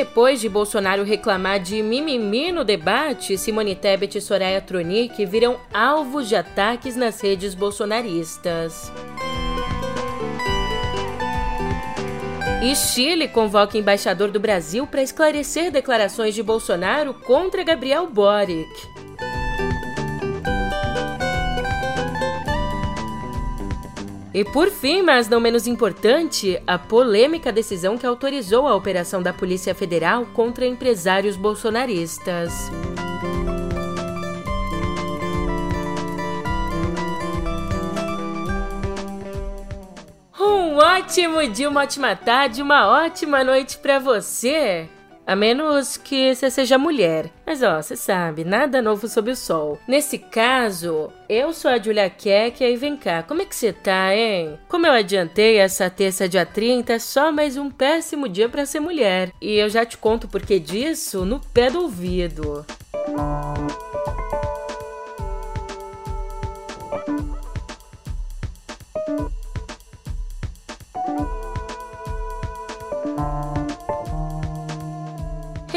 Depois de Bolsonaro reclamar de mimimi no debate, Simone Tebet e Soraya Tronic viram alvos de ataques nas redes bolsonaristas. E Chile convoca embaixador do Brasil para esclarecer declarações de Bolsonaro contra Gabriel Boric. E por fim, mas não menos importante, a polêmica decisão que autorizou a operação da Polícia Federal contra empresários bolsonaristas. Um ótimo dia, uma ótima tarde, uma ótima noite para você. A menos que você seja mulher. Mas ó, você sabe, nada novo sob o sol. Nesse caso, eu sou a Julia Keck e vem cá, como é que você tá, hein? Como eu adiantei, essa terça dia 30 é só mais um péssimo dia para ser mulher. E eu já te conto o porquê disso no pé do ouvido. Música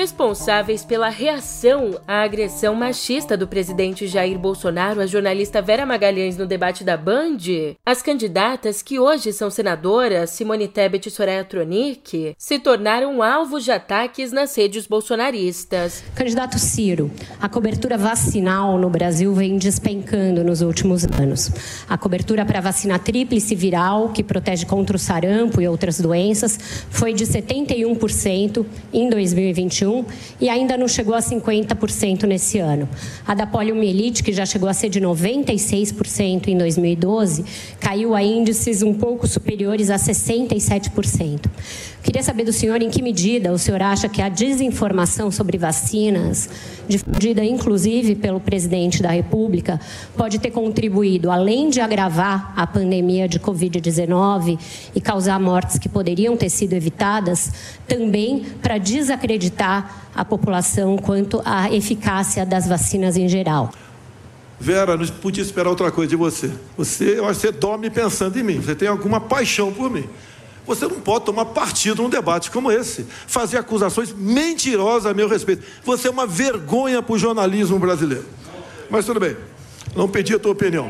responsáveis pela reação à agressão machista do presidente Jair Bolsonaro à jornalista Vera Magalhães no debate da Band, as candidatas que hoje são senadoras, Simone Tebet e Soraya Tronic, se tornaram alvos de ataques nas redes bolsonaristas. Candidato Ciro, a cobertura vacinal no Brasil vem despencando nos últimos anos. A cobertura para a vacina tríplice viral, que protege contra o sarampo e outras doenças, foi de 71% em 2021 e ainda não chegou a 50% nesse ano. A da poliomielite, que já chegou a ser de 96% em 2012, caiu a índices um pouco superiores a 67%. Queria saber do senhor em que medida o senhor acha que a desinformação sobre vacinas, difundida inclusive pelo presidente da República, pode ter contribuído, além de agravar a pandemia de Covid-19 e causar mortes que poderiam ter sido evitadas, também para desacreditar a população quanto à eficácia das vacinas em geral. Vera, não podia esperar outra coisa de você. Você, eu acho que você dorme pensando em mim. Você tem alguma paixão por mim. Você não pode tomar partido num debate como esse, fazer acusações mentirosas a meu respeito. Você é uma vergonha para o jornalismo brasileiro. Mas tudo bem, não pedi a tua opinião.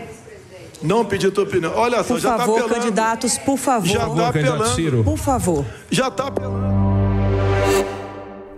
Não pedi a tua opinião. Olha só, por já está apelando. candidatos, por favor. Já está apelando. Por favor. Já está apelando.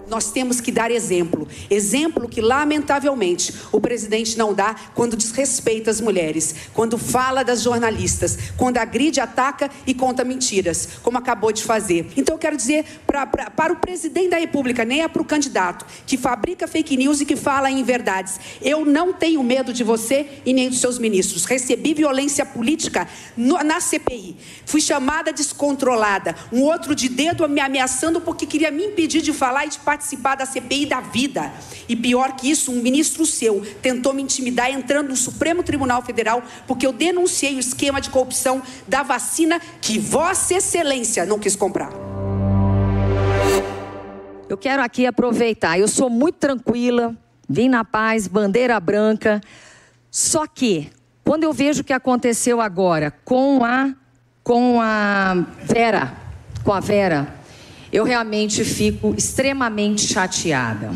Nós temos que dar exemplo. Exemplo que, lamentavelmente, o presidente não dá quando desrespeita as mulheres, quando fala das jornalistas, quando agride, ataca e conta mentiras, como acabou de fazer. Então, eu quero dizer pra, pra, para o presidente da República, nem é para o candidato, que fabrica fake news e que fala em verdades. Eu não tenho medo de você e nem dos seus ministros. Recebi violência política no, na CPI. Fui chamada descontrolada. Um outro de dedo me ameaçando porque queria me impedir de falar e de participar participar da CPI da vida. E pior que isso, um ministro seu tentou me intimidar entrando no Supremo Tribunal Federal porque eu denunciei o esquema de corrupção da vacina que Vossa Excelência não quis comprar. Eu quero aqui aproveitar, eu sou muito tranquila, vim na paz, bandeira branca. Só que, quando eu vejo o que aconteceu agora com a com a Vera, com a Vera, eu realmente fico extremamente chateada.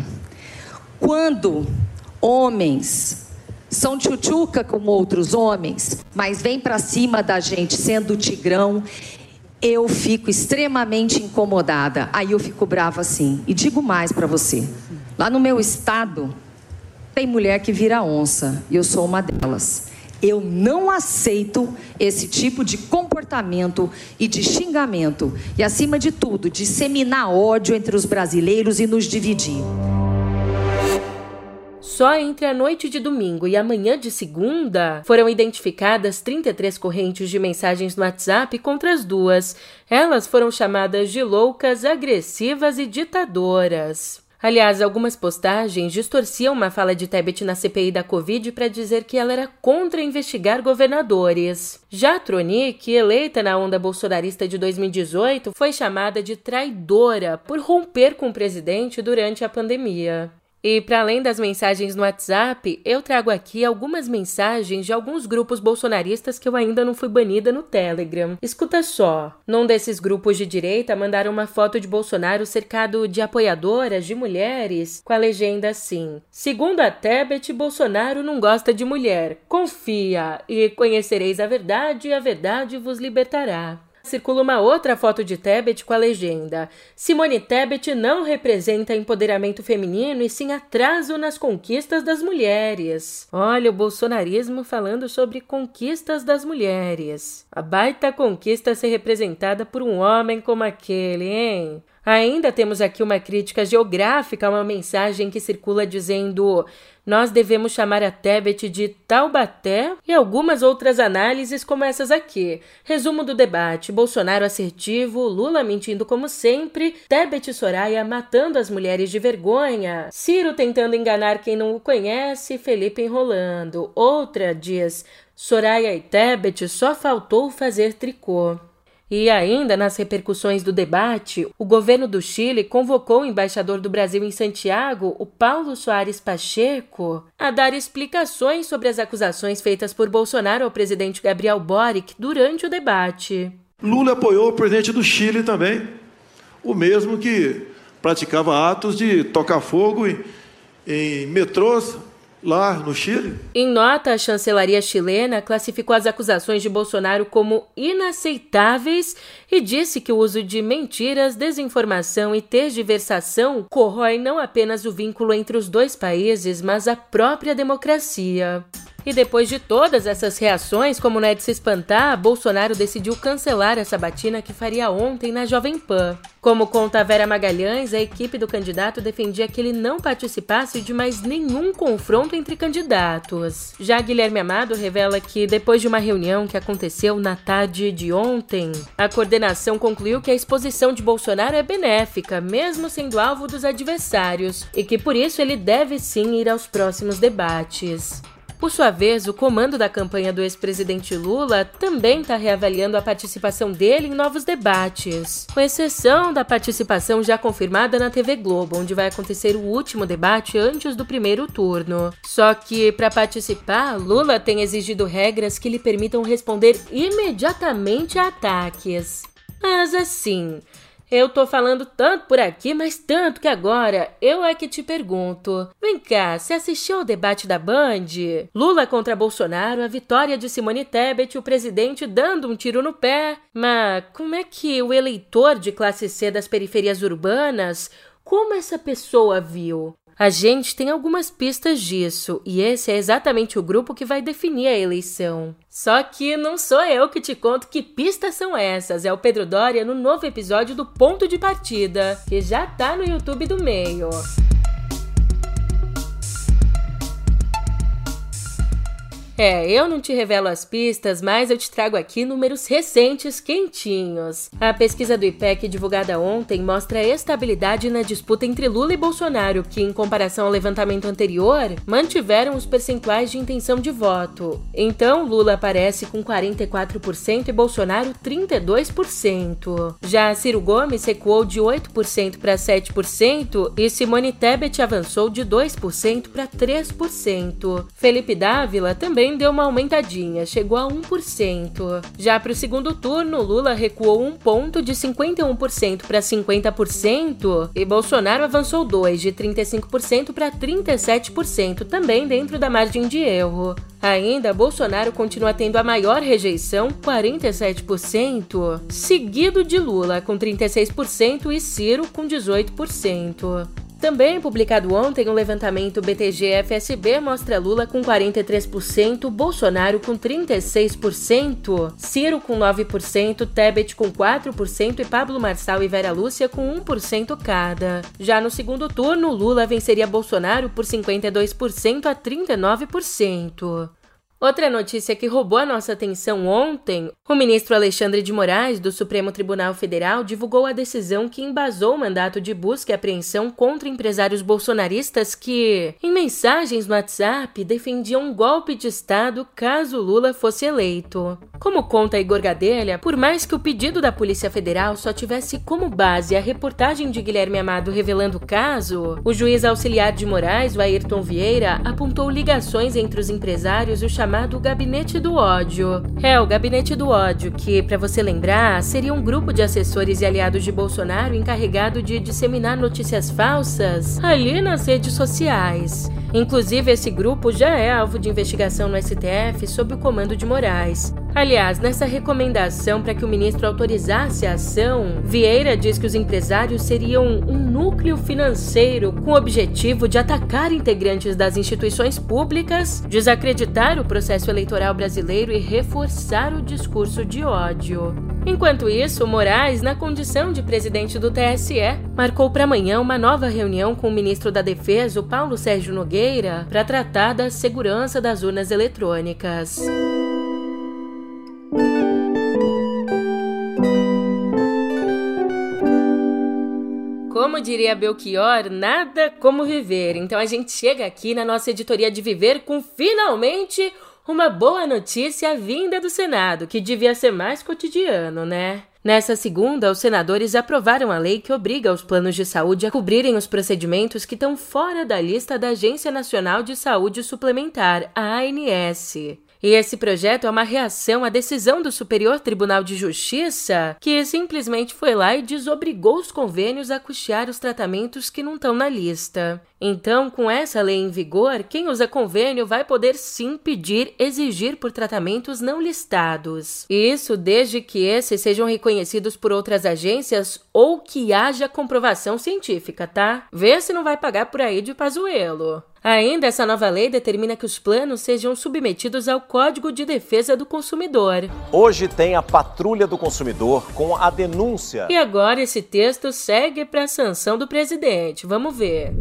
Quando homens são tchutchuca como outros homens, mas vêm para cima da gente sendo tigrão, eu fico extremamente incomodada. Aí eu fico brava assim. E digo mais para você: lá no meu estado, tem mulher que vira onça, e eu sou uma delas. Eu não aceito esse tipo de comportamento e de xingamento. E, acima de tudo, disseminar ódio entre os brasileiros e nos dividir. Só entre a noite de domingo e a manhã de segunda foram identificadas 33 correntes de mensagens no WhatsApp contra as duas. Elas foram chamadas de loucas, agressivas e ditadoras. Aliás, algumas postagens distorciam uma fala de Tebet na CPI da Covid para dizer que ela era contra investigar governadores. Já a Tronic, eleita na onda bolsonarista de 2018, foi chamada de traidora por romper com o presidente durante a pandemia. E para além das mensagens no WhatsApp, eu trago aqui algumas mensagens de alguns grupos bolsonaristas que eu ainda não fui banida no Telegram. Escuta só. Num desses grupos de direita mandaram uma foto de Bolsonaro cercado de apoiadoras de mulheres com a legenda assim: Segundo a Tebet, Bolsonaro não gosta de mulher. Confia e conhecereis a verdade e a verdade vos libertará circula uma outra foto de Tebet com a legenda: Simone Tebet não representa empoderamento feminino e sim atraso nas conquistas das mulheres. Olha o bolsonarismo falando sobre conquistas das mulheres. A baita conquista ser representada por um homem como aquele, hein? Ainda temos aqui uma crítica geográfica, uma mensagem que circula dizendo: nós devemos chamar a Tebet de Taubaté e algumas outras análises como essas aqui. Resumo do debate: Bolsonaro assertivo, Lula mentindo como sempre, Tebet e Soraya matando as mulheres de vergonha, Ciro tentando enganar quem não o conhece, Felipe enrolando. Outra diz: Soraya e Tebet só faltou fazer tricô. E ainda nas repercussões do debate, o governo do Chile convocou o embaixador do Brasil em Santiago, o Paulo Soares Pacheco, a dar explicações sobre as acusações feitas por Bolsonaro ao presidente Gabriel Boric durante o debate. Lula apoiou o presidente do Chile também, o mesmo que praticava atos de tocar fogo em, em metrôs lá no Chile. Em nota, a chancelaria chilena classificou as acusações de Bolsonaro como inaceitáveis e disse que o uso de mentiras, desinformação e tergiversação corrói não apenas o vínculo entre os dois países, mas a própria democracia. E depois de todas essas reações, como não é de se espantar, Bolsonaro decidiu cancelar a sabatina que faria ontem na Jovem Pan. Como conta Vera Magalhães, a equipe do candidato defendia que ele não participasse de mais nenhum confronto entre candidatos. Já Guilherme Amado revela que, depois de uma reunião que aconteceu na tarde de ontem, a coordenação concluiu que a exposição de Bolsonaro é benéfica, mesmo sendo alvo dos adversários, e que por isso ele deve sim ir aos próximos debates. Por sua vez, o comando da campanha do ex-presidente Lula também está reavaliando a participação dele em novos debates, com exceção da participação já confirmada na TV Globo, onde vai acontecer o último debate antes do primeiro turno. Só que, para participar, Lula tem exigido regras que lhe permitam responder imediatamente a ataques. Mas assim, eu tô falando tanto por aqui, mas tanto que agora eu é que te pergunto. Vem cá, você assistiu ao debate da Band? Lula contra Bolsonaro, a vitória de Simone Tebet, o presidente dando um tiro no pé. Mas como é que o eleitor de classe C das periferias urbanas, como essa pessoa viu? A gente tem algumas pistas disso, e esse é exatamente o grupo que vai definir a eleição. Só que não sou eu que te conto que pistas são essas, é o Pedro Doria no novo episódio do Ponto de Partida, que já tá no YouTube do meio. É, eu não te revelo as pistas, mas eu te trago aqui números recentes quentinhos. A pesquisa do IPEC divulgada ontem mostra estabilidade na disputa entre Lula e Bolsonaro, que, em comparação ao levantamento anterior, mantiveram os percentuais de intenção de voto. Então, Lula aparece com 44% e Bolsonaro 32%. Já Ciro Gomes recuou de 8% para 7% e Simone Tebet avançou de 2% para 3%. Felipe Dávila também também deu uma aumentadinha, chegou a 1%. Já para o segundo turno, Lula recuou um ponto de 51% para 50% e Bolsonaro avançou 2 de 35% para 37%, também dentro da margem de erro. Ainda, Bolsonaro continua tendo a maior rejeição, 47%, seguido de Lula, com 36%, e Ciro, com 18%. Também publicado ontem, um levantamento BTG-FSB mostra Lula com 43%, Bolsonaro com 36%, Ciro com 9%, Tebet com 4% e Pablo Marçal e Vera Lúcia com 1% cada. Já no segundo turno, Lula venceria Bolsonaro por 52% a 39%. Outra notícia que roubou a nossa atenção ontem: o ministro Alexandre de Moraes, do Supremo Tribunal Federal, divulgou a decisão que embasou o mandato de busca e apreensão contra empresários bolsonaristas que, em mensagens no WhatsApp, defendiam um golpe de Estado caso Lula fosse eleito. Como conta Igor Gadelha, por mais que o pedido da Polícia Federal só tivesse como base a reportagem de Guilherme Amado revelando o caso, o juiz auxiliar de Moraes, o Ayrton Vieira, apontou ligações entre os empresários e o chamado Gabinete do Ódio. É, o Gabinete do Ódio, que, para você lembrar, seria um grupo de assessores e aliados de Bolsonaro encarregado de disseminar notícias falsas ali nas redes sociais. Inclusive, esse grupo já é alvo de investigação no STF sob o comando de Moraes. Aliás, nessa recomendação para que o ministro autorizasse a ação, Vieira diz que os empresários seriam um núcleo financeiro com o objetivo de atacar integrantes das instituições públicas, desacreditar o processo eleitoral brasileiro e reforçar o discurso de ódio. Enquanto isso, Moraes, na condição de presidente do TSE, marcou para amanhã uma nova reunião com o ministro da Defesa, o Paulo Sérgio Nogueira, para tratar da segurança das urnas eletrônicas. Como diria Belchior, nada como viver. Então a gente chega aqui na nossa editoria de Viver com finalmente uma boa notícia vinda do Senado, que devia ser mais cotidiano, né? Nessa segunda, os senadores aprovaram a lei que obriga os planos de saúde a cobrirem os procedimentos que estão fora da lista da Agência Nacional de Saúde Suplementar, a ANS. E esse projeto é uma reação à decisão do Superior Tribunal de Justiça, que simplesmente foi lá e desobrigou os convênios a custear os tratamentos que não estão na lista. Então, com essa lei em vigor, quem usa convênio vai poder sim pedir, exigir por tratamentos não listados. Isso desde que esses sejam reconhecidos por outras agências ou que haja comprovação científica, tá? Vê se não vai pagar por aí de pazuelo. Ainda, essa nova lei determina que os planos sejam submetidos ao Código de Defesa do Consumidor. Hoje tem a Patrulha do Consumidor com a denúncia. E agora esse texto segue para a sanção do presidente. Vamos ver.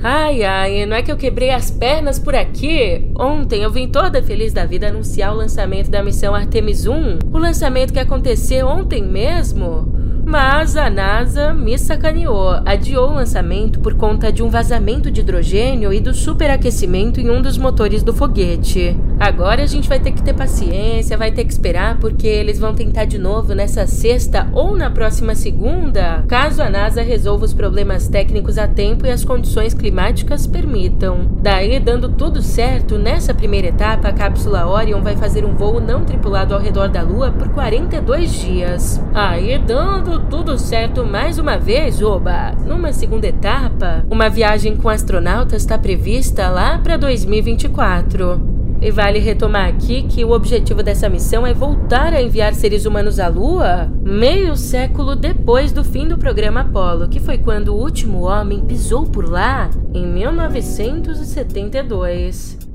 Ai, ai, não é que eu quebrei as pernas por aqui? Ontem eu vim toda feliz da vida anunciar o lançamento da missão Artemis 1, o lançamento que aconteceu ontem mesmo. Mas a NASA me sacaneou, adiou o lançamento por conta de um vazamento de hidrogênio e do superaquecimento em um dos motores do foguete. Agora a gente vai ter que ter paciência, vai ter que esperar, porque eles vão tentar de novo nessa sexta ou na próxima segunda, caso a NASA resolva os problemas técnicos a tempo e as condições climáticas permitam. Daí, dando tudo certo, nessa primeira etapa, a cápsula Orion vai fazer um voo não tripulado ao redor da Lua por 42 dias. Aí, dando tudo certo mais uma vez, oba! Numa segunda etapa, uma viagem com astronautas está prevista lá para 2024. E vale retomar aqui que o objetivo dessa missão é voltar a enviar seres humanos à Lua meio século depois do fim do programa Apollo, que foi quando o último homem pisou por lá em 1972.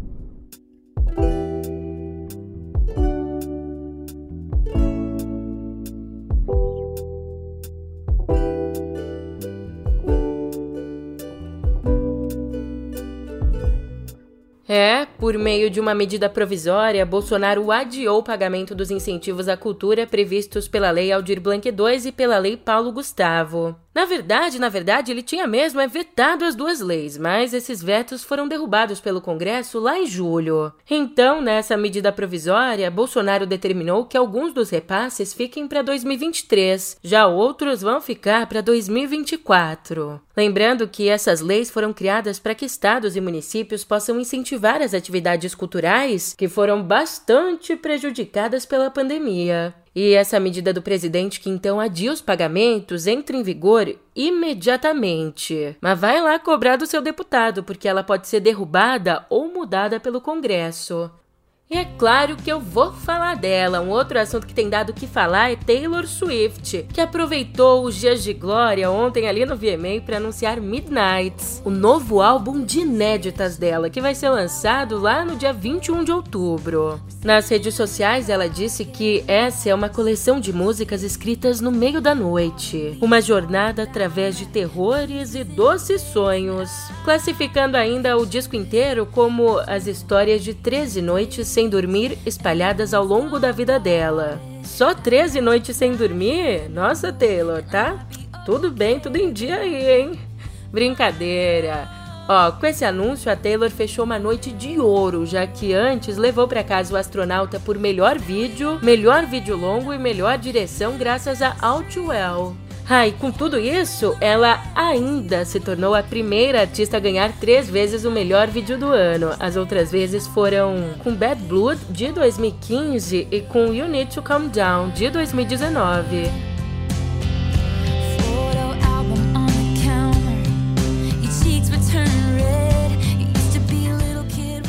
Por meio de uma medida provisória, Bolsonaro adiou o pagamento dos incentivos à cultura previstos pela Lei Aldir Blanc II e pela Lei Paulo Gustavo. Na verdade, na verdade, ele tinha mesmo é vetado as duas leis, mas esses vetos foram derrubados pelo Congresso lá em julho. Então, nessa medida provisória, Bolsonaro determinou que alguns dos repasses fiquem para 2023, já outros vão ficar para 2024. Lembrando que essas leis foram criadas para que estados e municípios possam incentivar as atividades culturais que foram bastante prejudicadas pela pandemia. E essa medida do presidente que então adia os pagamentos entra em vigor imediatamente. Mas vai lá cobrar do seu deputado, porque ela pode ser derrubada ou mudada pelo Congresso. É claro que eu vou falar dela. Um outro assunto que tem dado o que falar é Taylor Swift, que aproveitou os dias de glória ontem ali no VMA para anunciar Midnights, o novo álbum de inéditas dela, que vai ser lançado lá no dia 21 de outubro. Nas redes sociais, ela disse que essa é uma coleção de músicas escritas no meio da noite, uma jornada através de terrores e doces sonhos, classificando ainda o disco inteiro como as histórias de 13 noites sem dormir espalhadas ao longo da vida dela. Só 13 noites sem dormir? Nossa, Taylor, tá? Tudo bem, tudo em dia aí, hein? Brincadeira. Ó, com esse anúncio, a Taylor fechou uma noite de ouro, já que antes levou para casa o astronauta por melhor vídeo, melhor vídeo longo e melhor direção graças a Outwell. Ah, e com tudo isso, ela ainda se tornou a primeira artista a ganhar três vezes o melhor vídeo do ano. As outras vezes foram com Bad Blood, de 2015, e com You Need to Calm Down, de 2019.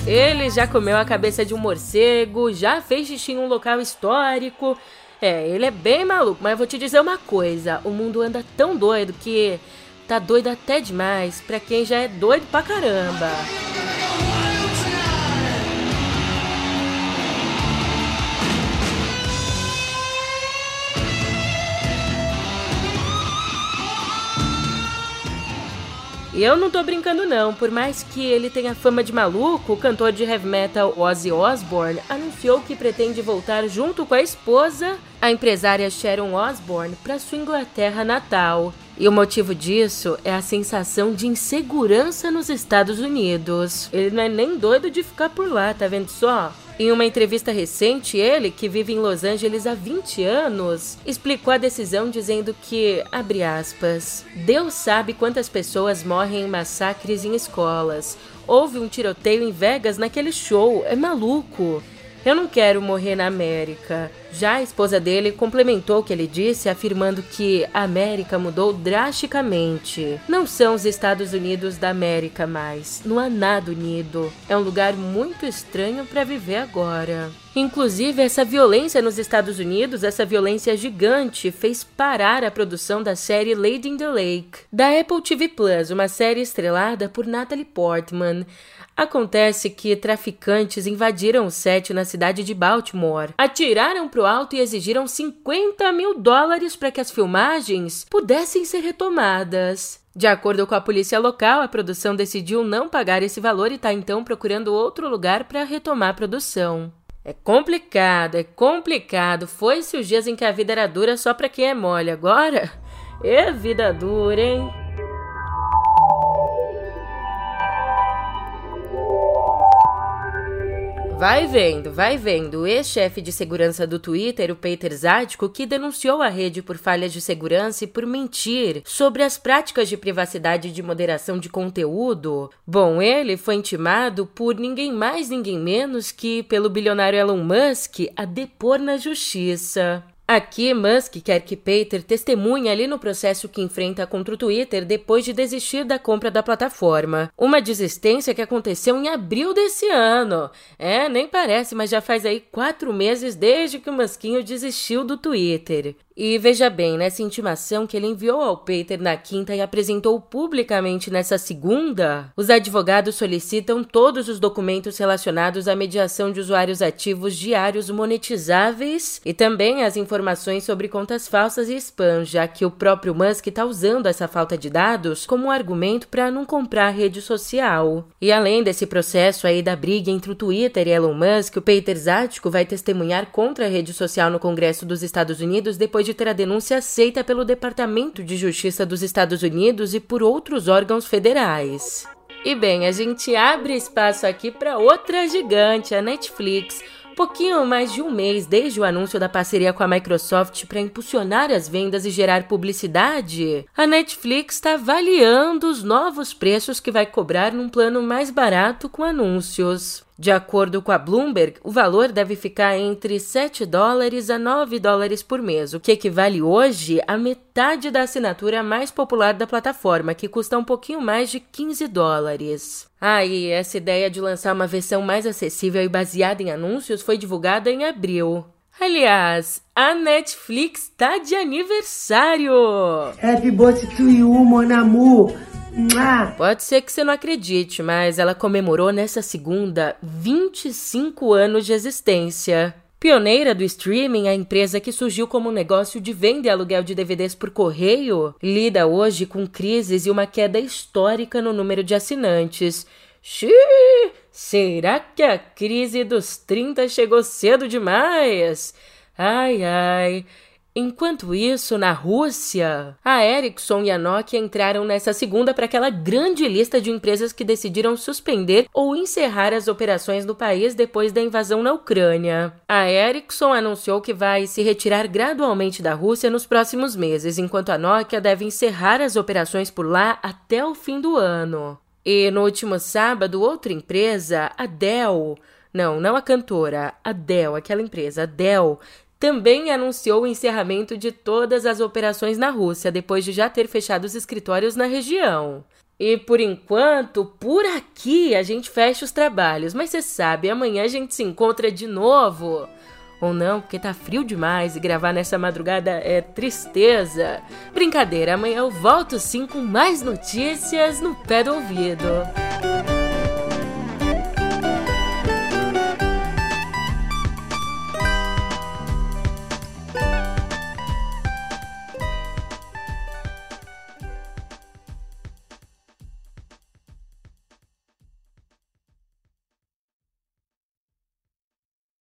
Ele já comeu a cabeça de um morcego, já fez xixi em um local histórico. É, ele é bem maluco, mas eu vou te dizer uma coisa: o mundo anda tão doido que tá doido até demais pra quem já é doido pra caramba. Eu não tô brincando não, por mais que ele tenha fama de maluco, o cantor de heavy metal Ozzy Osbourne anunciou que pretende voltar junto com a esposa, a empresária Sharon Osbourne, para sua Inglaterra natal. E o motivo disso é a sensação de insegurança nos Estados Unidos. Ele não é nem doido de ficar por lá, tá vendo só? Em uma entrevista recente, ele, que vive em Los Angeles há 20 anos, explicou a decisão dizendo que, abre aspas, Deus sabe quantas pessoas morrem em massacres em escolas. Houve um tiroteio em Vegas naquele show, é maluco. Eu não quero morrer na América. Já a esposa dele complementou o que ele disse, afirmando que a América mudou drasticamente. Não são os Estados Unidos da América mais. Não há nada unido. É um lugar muito estranho para viver agora. Inclusive, essa violência nos Estados Unidos, essa violência gigante, fez parar a produção da série Lady in the Lake, da Apple TV Plus, uma série estrelada por Natalie Portman. Acontece que traficantes invadiram o set na cidade de Baltimore, atiraram para o alto e exigiram 50 mil dólares para que as filmagens pudessem ser retomadas. De acordo com a polícia local, a produção decidiu não pagar esse valor e está então procurando outro lugar para retomar a produção. É complicado, é complicado. Foi-se os dias em que a vida era dura só para quem é mole. Agora, é vida dura, hein? Vai vendo, vai vendo. O ex-chefe de segurança do Twitter, o Peter Zático, que denunciou a rede por falhas de segurança e por mentir sobre as práticas de privacidade e de moderação de conteúdo. Bom, ele foi intimado por ninguém mais, ninguém menos que pelo bilionário Elon Musk a depor na justiça. Aqui, Musk quer que Peter testemunhe ali no processo que enfrenta contra o Twitter depois de desistir da compra da plataforma. Uma desistência que aconteceu em abril desse ano. É, nem parece, mas já faz aí quatro meses desde que o Musquinho desistiu do Twitter. E veja bem, nessa intimação que ele enviou ao Peter na quinta e apresentou publicamente nessa segunda, os advogados solicitam todos os documentos relacionados à mediação de usuários ativos diários monetizáveis e também as informações sobre contas falsas e spam, já que o próprio Musk está usando essa falta de dados como um argumento para não comprar a rede social. E além desse processo aí da briga entre o Twitter e Elon Musk, o Peter Zático vai testemunhar contra a rede social no Congresso dos Estados Unidos depois depois de ter a denúncia aceita pelo Departamento de Justiça dos Estados Unidos e por outros órgãos federais. E bem, a gente abre espaço aqui para outra gigante, a Netflix. Pouquinho mais de um mês desde o anúncio da parceria com a Microsoft para impulsionar as vendas e gerar publicidade, a Netflix está avaliando os novos preços que vai cobrar num plano mais barato com anúncios. De acordo com a Bloomberg, o valor deve ficar entre 7 dólares a 9 dólares por mês, o que equivale hoje a metade da assinatura mais popular da plataforma, que custa um pouquinho mais de 15 dólares. Ah, e essa ideia de lançar uma versão mais acessível e baseada em anúncios foi divulgada em abril. Aliás, a Netflix tá de aniversário! Happy birthday to you, mon amour! Pode ser que você não acredite, mas ela comemorou nessa segunda 25 anos de existência. Pioneira do streaming, a empresa que surgiu como um negócio de venda e aluguel de DVDs por correio, lida hoje com crises e uma queda histórica no número de assinantes. Xiii, será que a crise dos 30 chegou cedo demais? Ai ai. Enquanto isso, na Rússia, a Ericsson e a Nokia entraram nessa segunda para aquela grande lista de empresas que decidiram suspender ou encerrar as operações no país depois da invasão na Ucrânia. A Ericsson anunciou que vai se retirar gradualmente da Rússia nos próximos meses, enquanto a Nokia deve encerrar as operações por lá até o fim do ano. E no último sábado, outra empresa, a Dell, não, não a cantora, a Dell, aquela empresa, a Dell, também anunciou o encerramento de todas as operações na Rússia depois de já ter fechado os escritórios na região. E por enquanto, por aqui a gente fecha os trabalhos, mas você sabe, amanhã a gente se encontra de novo. Ou não, porque tá frio demais e gravar nessa madrugada é tristeza. Brincadeira, amanhã eu volto sim com mais notícias no pé do ouvido.